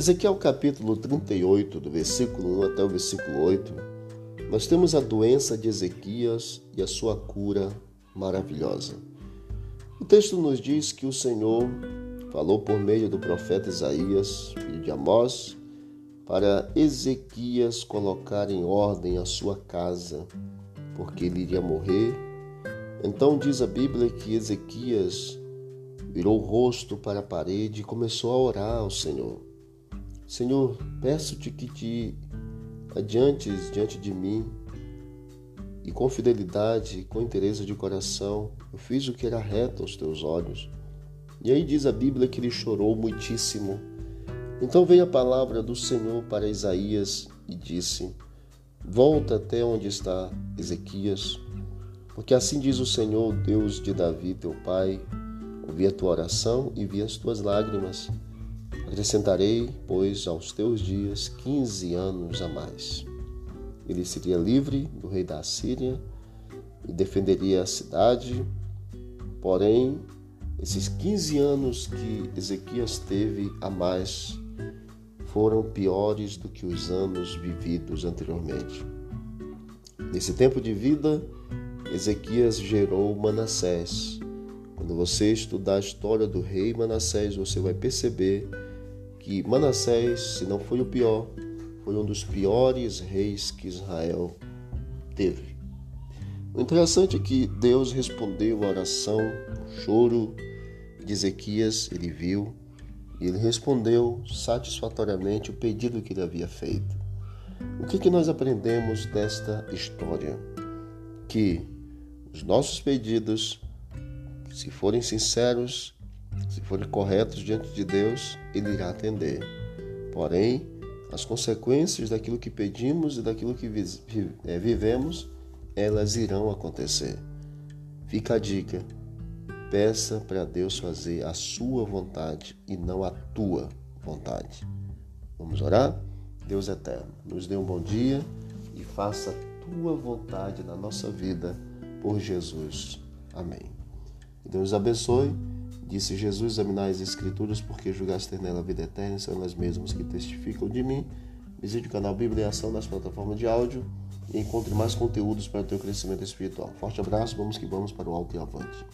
Ezequiel capítulo 38, do versículo 1 até o versículo 8, nós temos a doença de Ezequias e a sua cura maravilhosa. O texto nos diz que o Senhor falou por meio do profeta Isaías, filho de Amós, para Ezequias colocar em ordem a sua casa, porque ele iria morrer. Então diz a Bíblia que Ezequias virou o rosto para a parede e começou a orar ao Senhor. Senhor, peço-te que te adiantes diante de mim e com fidelidade, com interesse de coração, eu fiz o que era reto aos teus olhos. E aí diz a Bíblia que ele chorou muitíssimo. Então veio a palavra do Senhor para Isaías e disse: Volta até onde está Ezequias, porque assim diz o Senhor, Deus de Davi, teu pai: Ouvi a tua oração e vi as tuas lágrimas. Acrescentarei, pois, aos teus dias quinze anos a mais. Ele seria livre do rei da Síria e defenderia a cidade. Porém, esses 15 anos que Ezequias teve a mais foram piores do que os anos vividos anteriormente. Nesse tempo de vida, Ezequias gerou Manassés. Quando você estudar a história do rei Manassés, você vai perceber que Manassés, se não foi o pior, foi um dos piores reis que Israel teve. O interessante é que Deus respondeu a oração, o choro de Ezequias, ele viu, e ele respondeu satisfatoriamente o pedido que ele havia feito. O que, que nós aprendemos desta história? Que os nossos pedidos, se forem sinceros, se forem corretos diante de Deus, Ele irá atender. Porém, as consequências daquilo que pedimos e daquilo que é, vivemos, elas irão acontecer. Fica a dica: peça para Deus fazer a sua vontade e não a tua vontade. Vamos orar? Deus eterno, nos dê um bom dia e faça a tua vontade na nossa vida por Jesus. Amém. Deus abençoe. Disse Jesus: Examinai as Escrituras, porque julgaste nela a vida eterna, são elas mesmas que testificam de mim. Visite o canal Bíblia Ação nas plataformas de áudio e encontre mais conteúdos para o teu crescimento espiritual. Forte abraço, vamos que vamos para o alto e avante.